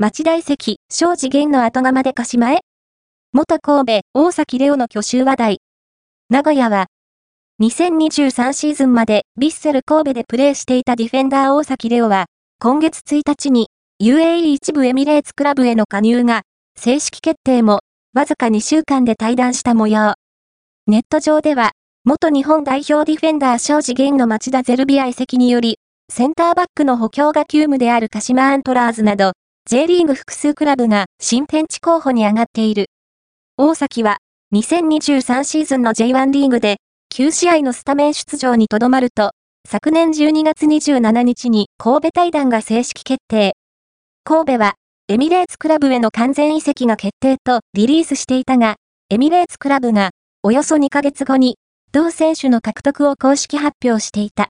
町大関、庄司源の後釜で鹿島へ元神戸、大崎レオの去就話題。名古屋は、2023シーズンまでビッセル神戸でプレーしていたディフェンダー大崎レオは、今月1日に UAE 一部エミレーツクラブへの加入が、正式決定も、わずか2週間で退団した模様。ネット上では、元日本代表ディフェンダー庄司源の町田ゼルビア移籍により、センターバックの補強が急務である鹿島アントラーズなど、J リーグ複数クラブが新天地候補に上がっている。大崎は、2023シーズンの J1 リーグで、9試合のスタメン出場にとどまると、昨年12月27日に神戸対談が正式決定。神戸は、エミレーツクラブへの完全移籍が決定とリリースしていたが、エミレーツクラブが、およそ2ヶ月後に、同選手の獲得を公式発表していた。